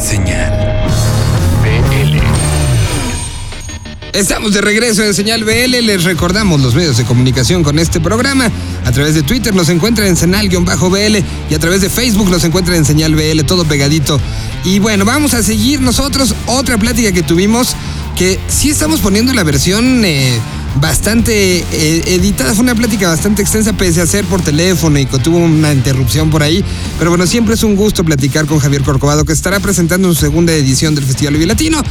Señal BL. Estamos de regreso en Señal BL. Les recordamos los medios de comunicación con este programa. A través de Twitter nos encuentran en Senal-BL y a través de Facebook nos encuentran en Señal BL, todo pegadito. Y bueno, vamos a seguir nosotros otra plática que tuvimos que sí estamos poniendo la versión eh, bastante eh, editada. Fue una plática bastante extensa, pese a ser por teléfono y que tuvo una interrupción por ahí. Pero bueno, siempre es un gusto platicar con Javier Corcovado, que estará presentando su segunda edición del Festival Vive Latino.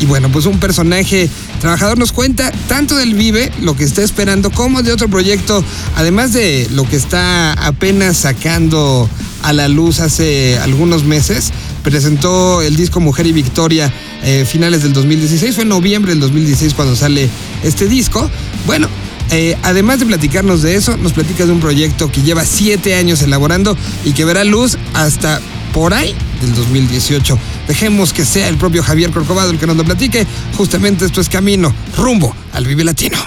Y bueno, pues un personaje trabajador nos cuenta tanto del Vive, lo que está esperando, como de otro proyecto, además de lo que está apenas sacando a la luz hace algunos meses. Presentó el disco Mujer y Victoria eh, finales del 2016, fue en noviembre del 2016 cuando sale este disco. Bueno, eh, además de platicarnos de eso, nos platica de un proyecto que lleva siete años elaborando y que verá luz hasta por ahí del 2018. Dejemos que sea el propio Javier Corcovado el que nos lo platique. Justamente esto es camino, rumbo al Vive Latino.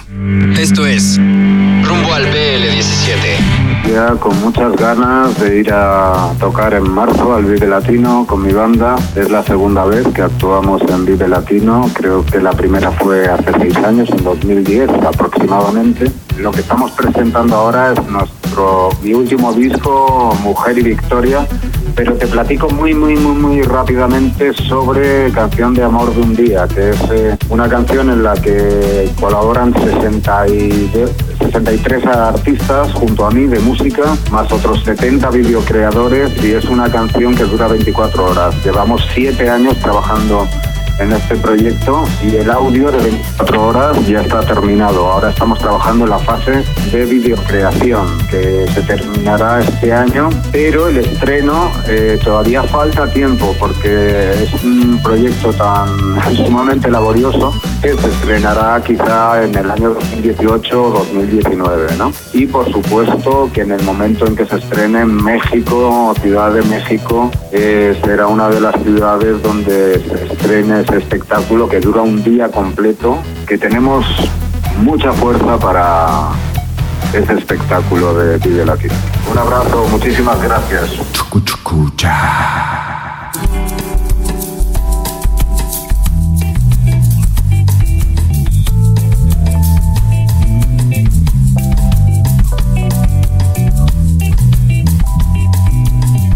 Esto es Rumbo al BL17. Ya con muchas ganas de ir a tocar en marzo al Vive Latino con mi banda. Es la segunda vez que actuamos en Vive Latino. Creo que la primera fue hace seis años, en 2010 aproximadamente. Lo que estamos presentando ahora es nuestro mi último disco, Mujer y Victoria, pero te platico muy, muy, muy, muy rápidamente sobre Canción de Amor de un Día, que es eh, una canción en la que colaboran 60 y 63 artistas junto a mí de música, más otros 70 videocreadores y es una canción que dura 24 horas. Llevamos 7 años trabajando en este proyecto y el audio de 24 horas ya está terminado. Ahora estamos trabajando en la fase de videocreación que se terminará este año, pero el estreno eh, todavía falta tiempo porque es un proyecto tan sumamente laborioso que se estrenará quizá en el año 2018 o 2019, ¿no? Y por supuesto que en el momento en que se estrene en México, Ciudad de México, eh, será una de las ciudades donde se estrene ese espectáculo que dura un día completo, que tenemos mucha fuerza para ese espectáculo de Vive Latino. Un abrazo, muchísimas gracias. Chucu, chucu.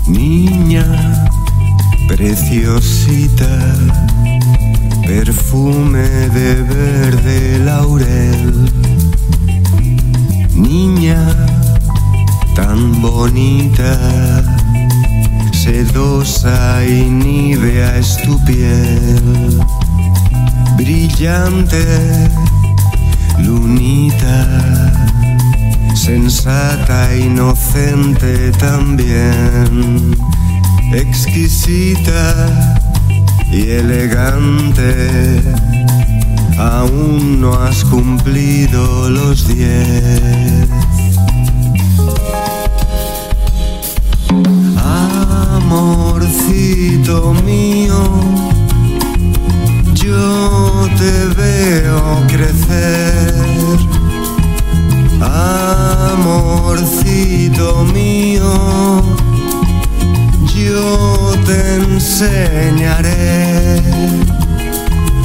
Niña preciosita, perfume de verde laurel. Niña tan bonita, sedosa y nívea es tu piel. Brillante, lunita, sensata, inocente también, exquisita y elegante. Aún no has cumplido los diez. Amorcito mío, yo te veo crecer. Amorcito mío, yo te enseñaré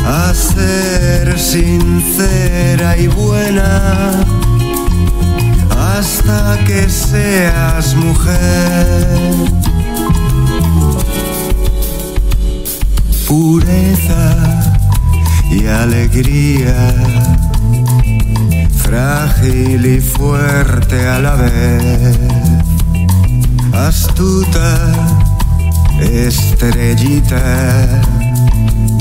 a ser sincera y buena hasta que seas mujer. Pureza y alegría frágil y fuerte a la vez, astuta, estrellita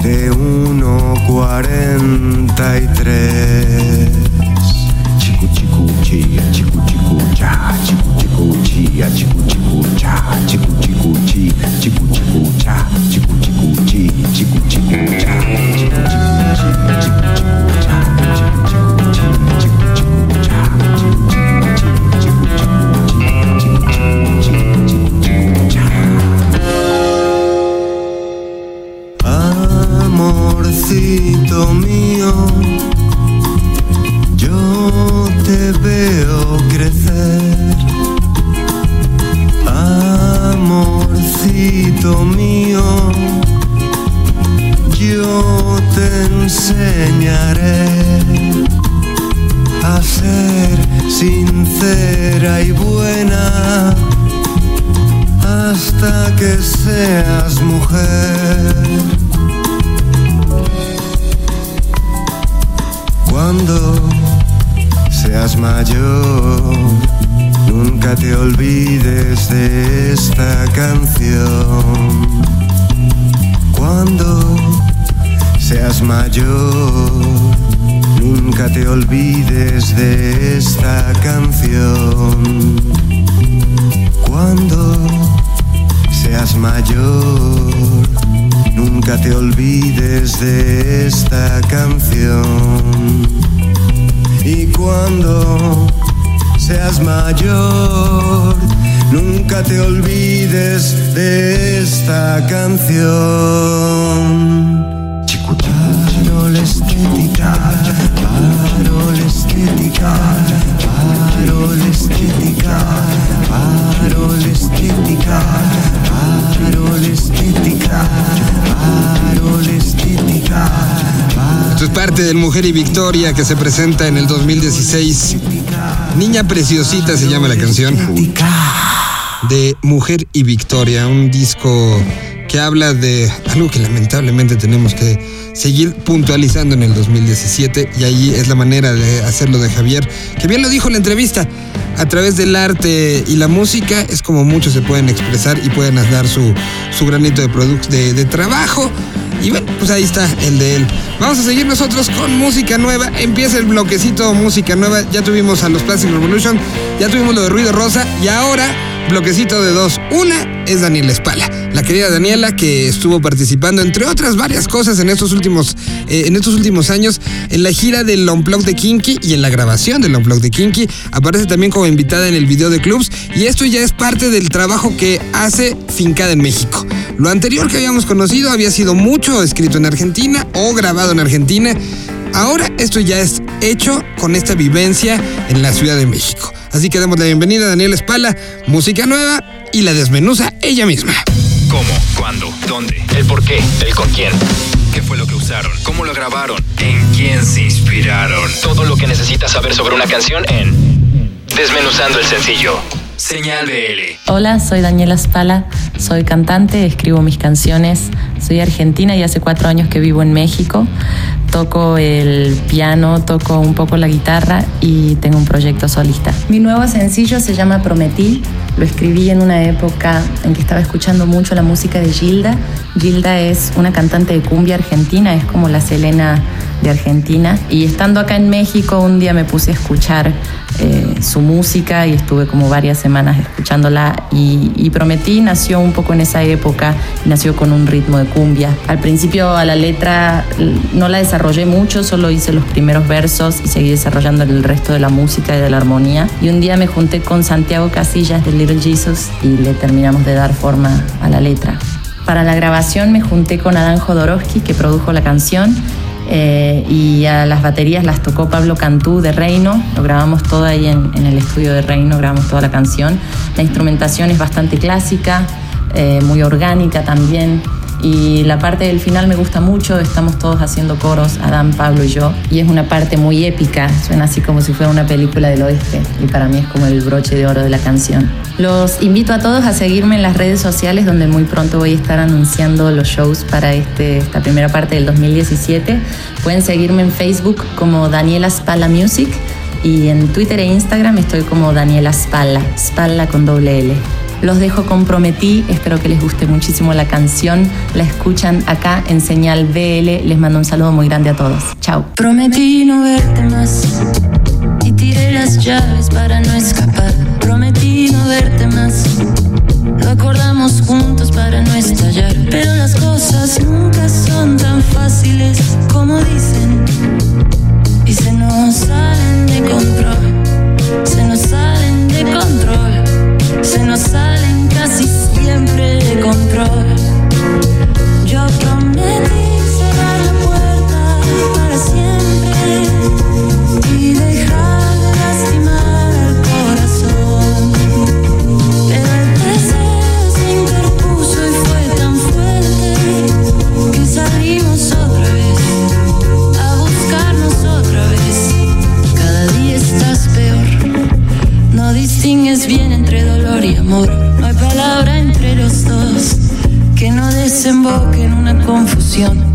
de 1.43. Chicu chicu chia, chicu chicu cha, chicu chicu chia, chicu chicu cha, chicu chicu chi, chicu chicu cha, chicu chicu chi, chicu chicu cha, chicu chicu chi, chicu chicu cha, chicu chicu chi, chicu nunca te olvides de esta canción. Cuando seas mayor, nunca te olvides de esta canción. Cuando seas mayor, nunca te olvides de esta canción. Y cuando seas mayor, nunca te olvides de esta canción. Paro la estética, paro la estética, paro la estética, del Mujer y Victoria que se presenta en el 2016. Niña Preciosita se llama la canción. De Mujer y Victoria, un disco que habla de algo que lamentablemente tenemos que seguir puntualizando en el 2017 y ahí es la manera de hacerlo de Javier, que bien lo dijo en la entrevista, a través del arte y la música es como muchos se pueden expresar y pueden dar su, su granito de, de, de trabajo. Y bueno, pues ahí está el de él. Vamos a seguir nosotros con música nueva. Empieza el bloquecito música nueva. Ya tuvimos a los Plastic Revolution, ya tuvimos lo de Ruido Rosa y ahora bloquecito de dos. Una es Daniela Espala, la querida Daniela que estuvo participando entre otras varias cosas en estos últimos eh, en estos últimos años en la gira del Unplugged de Kinky y en la grabación del Unplugged de Kinky. Aparece también como invitada en el video de clubs y esto ya es parte del trabajo que hace Fincada en México. Lo anterior que habíamos conocido había sido mucho escrito en Argentina o grabado en Argentina. Ahora esto ya es hecho con esta vivencia en la Ciudad de México. Así que damos la bienvenida a Daniela Espala, música nueva y la desmenuza ella misma. ¿Cómo? ¿Cuándo? ¿Dónde? ¿El por qué? ¿El con quién? ¿Qué fue lo que usaron? ¿Cómo lo grabaron? ¿En quién se inspiraron? Todo lo que necesitas saber sobre una canción en Desmenuzando el sencillo. Señal BL. Hola, soy Daniela Spala, soy cantante, escribo mis canciones, soy argentina y hace cuatro años que vivo en México. Toco el piano, toco un poco la guitarra y tengo un proyecto solista. Mi nuevo sencillo se llama Prometí. Lo escribí en una época en que estaba escuchando mucho la música de Gilda. Gilda es una cantante de cumbia argentina, es como la Selena de Argentina. Y estando acá en México, un día me puse a escuchar eh, su música y estuve como varias semanas escuchándola. Y, Prometí nació un poco en esa época, nació con un ritmo de cumbia. Al principio a la letra no la desarrollé mucho, solo hice los primeros versos y seguí desarrollando el resto de la música y de la armonía. Y un día me junté con Santiago Casillas de Little Jesus y le terminamos de dar forma a la letra. Para la grabación me junté con Adán Jodorowsky, que produjo la canción, eh, y a las baterías las tocó Pablo Cantú de Reino. Lo grabamos todo ahí en, el estudio de Reino, grabamos toda la canción. La instrumentación es bastante clásica, eh, muy orgánica también. Y la parte del final me gusta mucho, estamos todos haciendo coros, Adán, Pablo y yo, y es una parte muy épica, suena así como si fuera una película del oeste, y para mí es como el broche de oro de la canción. Los invito a todos a seguirme en las redes sociales, donde muy pronto voy a estar anunciando los shows para este, esta primera parte del 2017. Pueden seguirme en Facebook como Daniela Spalla Music, y en Twitter e Instagram estoy como Daniela Spalla, Spalla con doble L. Los dejo con Prometí, espero que les guste muchísimo la canción. La escuchan acá en Señal BL. Les mando un saludo muy grande a todos. Chao. Prometí no verte más y tiré las llaves para no escapar. Prometí no verte más. Lo acordamos juntos para no estallar. Pero las cosas nunca son tan fáciles como dicen. Y se nos salen de control. Se nos salen de control. Se nos salen casi siempre de control. Yo prometí cerrar la puerta para siempre y dejar confusión.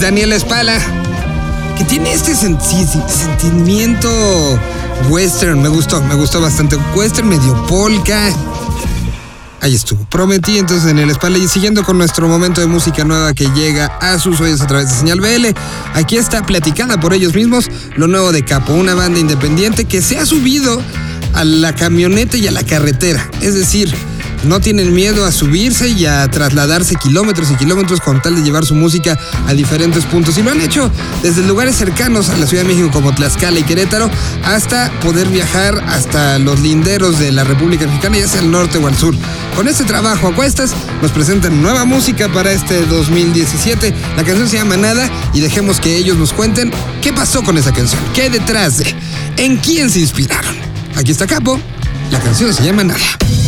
Daniel Espala, que tiene este sentimiento western. Me gustó, me gustó bastante. Western medio polka. Ahí estuvo. Prometí entonces en el espalda y siguiendo con nuestro momento de música nueva que llega a sus oídos a través de señal BL. Aquí está platicada por ellos mismos lo nuevo de Capo, una banda independiente que se ha subido a la camioneta y a la carretera. Es decir, no tienen miedo a subirse y a trasladarse kilómetros y kilómetros con tal de llevar su música a diferentes puntos. Y lo han hecho desde lugares cercanos a la Ciudad de México como Tlaxcala y Querétaro hasta poder viajar hasta los linderos de la República Mexicana, ya sea al norte o al sur. Con este trabajo a cuestas nos presentan nueva música para este 2017. La canción se llama Nada y dejemos que ellos nos cuenten qué pasó con esa canción, qué detrás de, en quién se inspiraron. Aquí está Capo, la canción se llama Nada.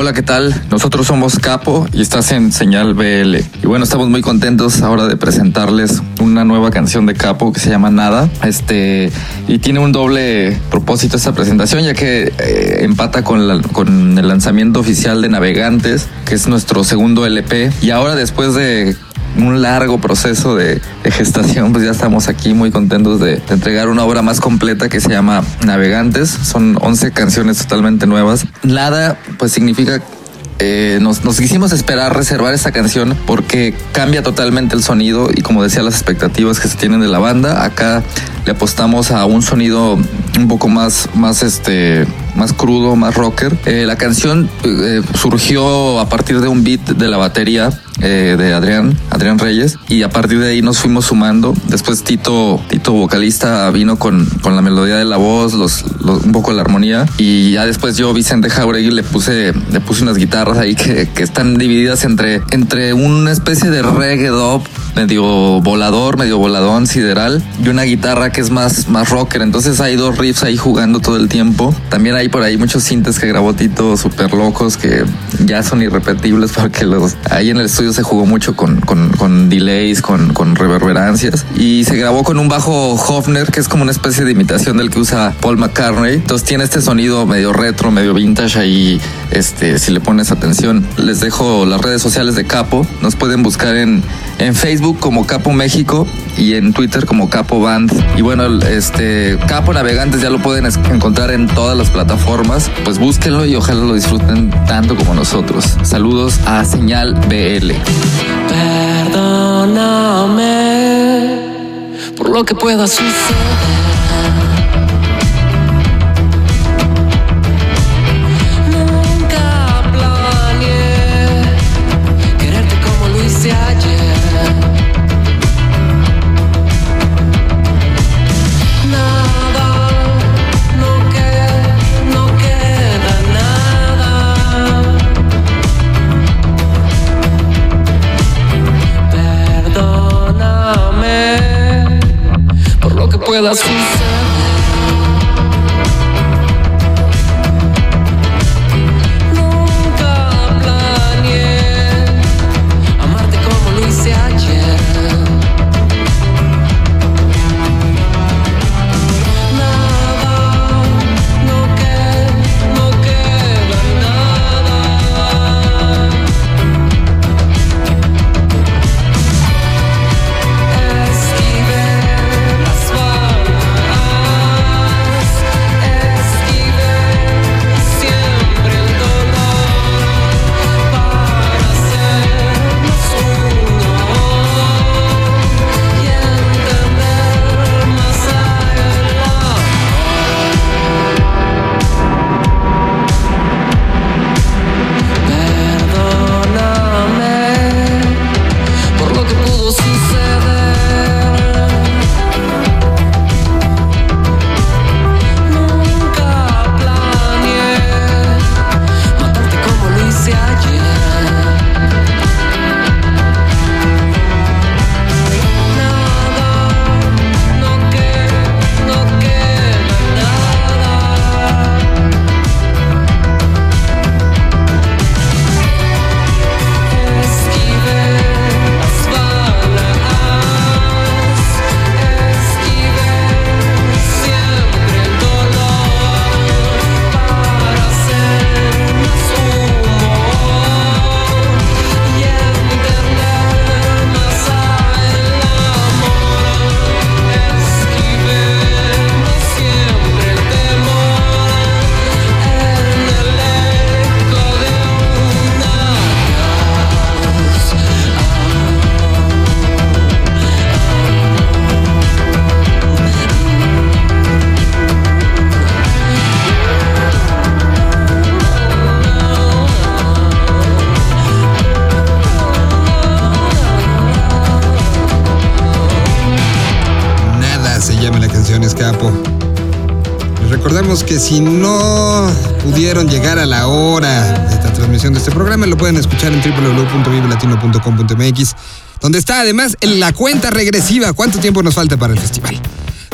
Hola, ¿qué tal? Nosotros somos Capo y estás en Señal BL. Y bueno, estamos muy contentos ahora de presentarles una nueva canción de Capo que se llama Nada. Este, y tiene un doble propósito esta presentación, ya que eh, empata con, la- con el lanzamiento oficial de Navegantes, que es nuestro segundo LP. Y ahora, después de un largo proceso de, de gestación, pues ya estamos aquí muy contentos de, entregar una obra más completa que se llama Navegantes. Son 11 canciones totalmente nuevas. Nada, pues significa eh, nos, nos quisimos esperar reservar esta canción porque cambia totalmente el sonido y como decía las expectativas que se tienen de la banda acá le apostamos a un sonido un poco más más este más crudo más rocker Eh, la canción eh, surgió a partir de un beat de la batería eh, de Adrián, Adrián Reyes, y a partir de ahí nos fuimos sumando. Después Tito, Tito vocalista, vino con, con la melodía de la voz, un poco la armonía, y ya después yo, Vicente Jauregui, le puse, le puse unas guitarras ahí que, están divididas entre, entre una especie de reggae medio volador, medio voladón, sideral, y una guitarra que es más, más rocker. Entonces hay dos riffs ahí jugando todo el tiempo. También hay por ahí muchos sintes que grabó Tito súper locos que ya son irrepetibles porque los ahí en el estudio se jugó mucho con, con, con delays, con, con reverberancias y se grabó con un bajo Hofner que es como una especie de imitación del que usa Paul McCartney. Entonces tiene este sonido medio retro, medio vintage ahí, este, si le pones atención. Les dejo las redes sociales de Capo. Nos pueden buscar en, en Facebook como Capo México y en Twitter como Capo Band. Y bueno, este Capo Navegantes ya lo pueden encontrar en todas las plataformas. Pues búsquenlo y ojalá lo disfruten tanto como nosotros. Saludos a Señal BL. Perdóname por lo que pueda suceder. Que si no pudieron llegar a la hora de la transmisión de este programa, lo pueden escuchar en www.vivelatino.com.mx, donde está además en la cuenta regresiva. ¿Cuánto tiempo nos falta para el festival?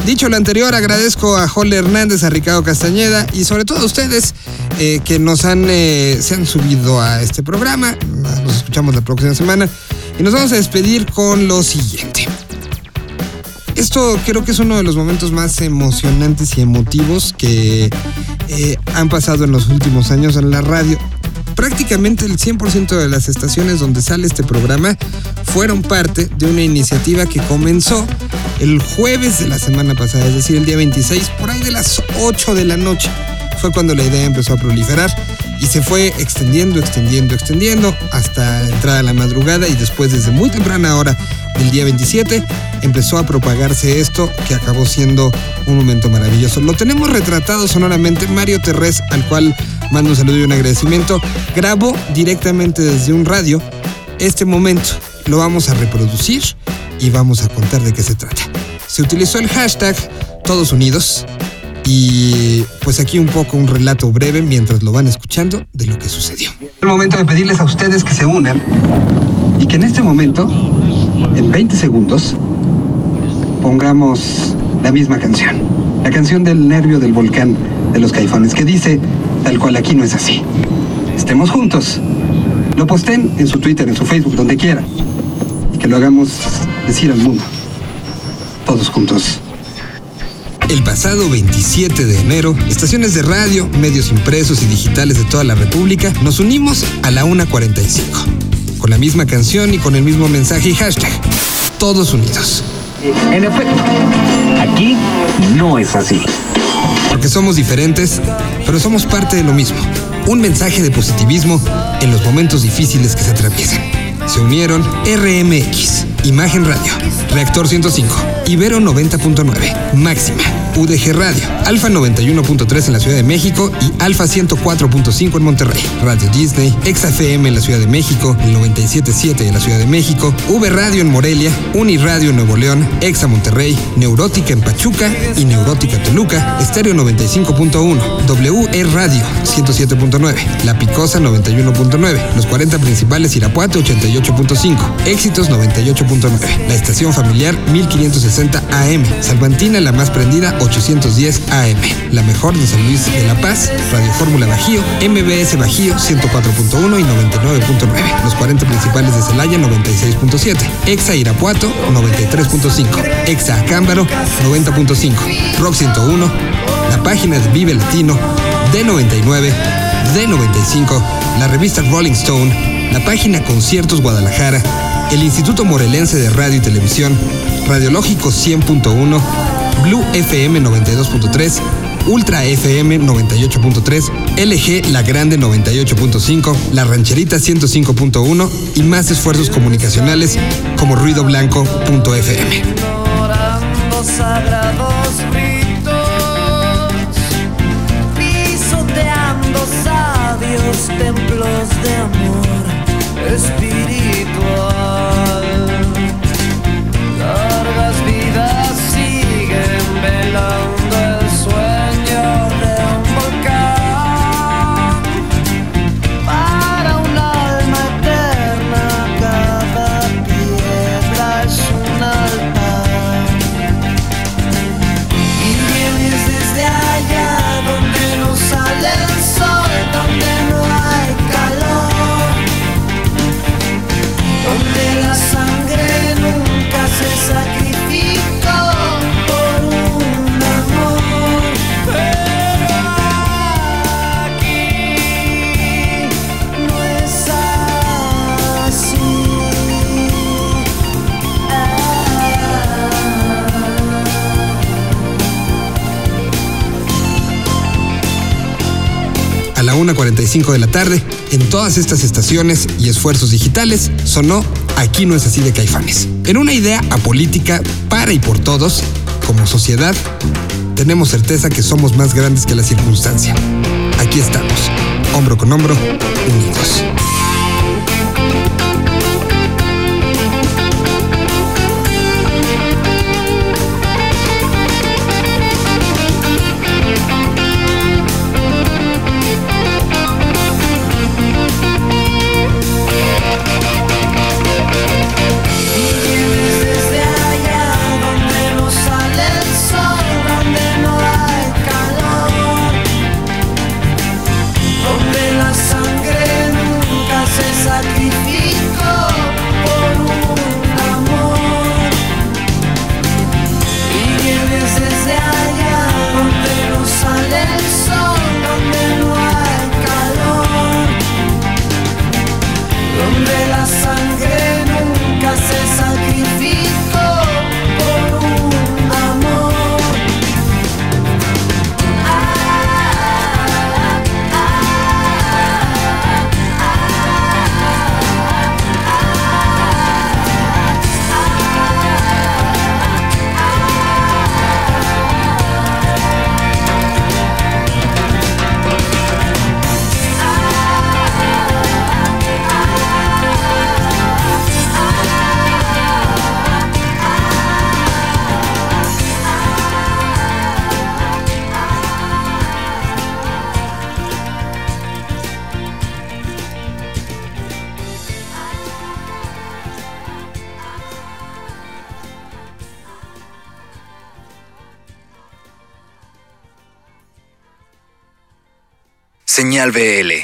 Dicho lo anterior, agradezco a Jole Hernández, a Ricardo Castañeda y sobre todo a ustedes eh, que nos han, eh, se han subido a este programa. Nos escuchamos la próxima semana y nos vamos a despedir con lo siguiente. Esto creo que es uno de los momentos más emocionantes y emotivos que eh, han pasado en los últimos años en la radio. Prácticamente el 100% de las estaciones donde sale este programa fueron parte de una iniciativa que comenzó el jueves de la semana pasada, es decir, el día 26, por ahí de las 8 de la noche. Fue cuando la idea empezó a proliferar y se fue extendiendo, extendiendo, extendiendo hasta la entrada de la madrugada y después desde muy temprana hora del día 27 empezó a propagarse esto que acabó siendo un momento maravilloso. Lo tenemos retratado sonoramente Mario Terrés, al cual mando un saludo y un agradecimiento. Grabó directamente desde un radio este momento. Lo vamos a reproducir y vamos a contar de qué se trata. Se utilizó el hashtag Todos Unidos y pues aquí un poco un relato breve mientras lo van escuchando de lo que sucedió. El momento de pedirles a ustedes que se unan y que en este momento, en 20 segundos, pongamos la misma canción. La canción del nervio del volcán de los caifanes que dice, tal cual aquí no es así. Estemos juntos. Lo posten en su Twitter, en su Facebook, donde quieran. Y que lo hagamos decir al mundo. Todos juntos. El pasado 27 de enero, estaciones de radio, medios impresos y digitales de toda la República nos unimos a la 1.45, con la misma canción y con el mismo mensaje y hashtag. Todos unidos. En efecto, aquí no es así. Porque somos diferentes, pero somos parte de lo mismo. Un mensaje de positivismo en los momentos difíciles que se atraviesan. Se unieron RMX, Imagen Radio, Reactor 105, Ibero 90.9, Máxima, UDG Radio, Alfa 91.3 en la Ciudad de México y Alfa 104.5 en Monterrey, Radio Disney, XFM en la Ciudad de México, el 97.7 en la Ciudad de México, V Radio en Morelia, Uniradio en Nuevo León, Exa Monterrey, Neurótica en Pachuca y Neurótica Toluca, Estéreo 95.1, WE Radio 107.9, La Picosa 91.9, Los 40 Principales Irapuato 88.5, Éxitos 98.9, La Estación Familiar 1560 AM, Salvantina la más prendida 810 AM, La Mejor de San Luis de La Paz, Radio Fórmula Bajío, MBS Bajío 104.1 y 99.9, Los 40 Principales de Celaya 96.7, Exa Irapuato 93.5, Exa Acámbaro 90.5, Rock 101, la página de Vive Latino, D99, D95, la revista Rolling Stone, la página Conciertos Guadalajara, el Instituto Morelense de Radio y Televisión, Radiológico 100.1, Blue FM 92.3, Ultra FM 98.3, LG La Grande 98.5, La Rancherita 105.1 y más esfuerzos comunicacionales como ruidoblanco.fm. Templos de amor la 1.45 de la tarde, en todas estas estaciones y esfuerzos digitales, sonó Aquí no es así de caifanes. En una idea apolítica para y por todos, como sociedad, tenemos certeza que somos más grandes que la circunstancia. Aquí estamos, hombro con hombro, unidos. Señal BL.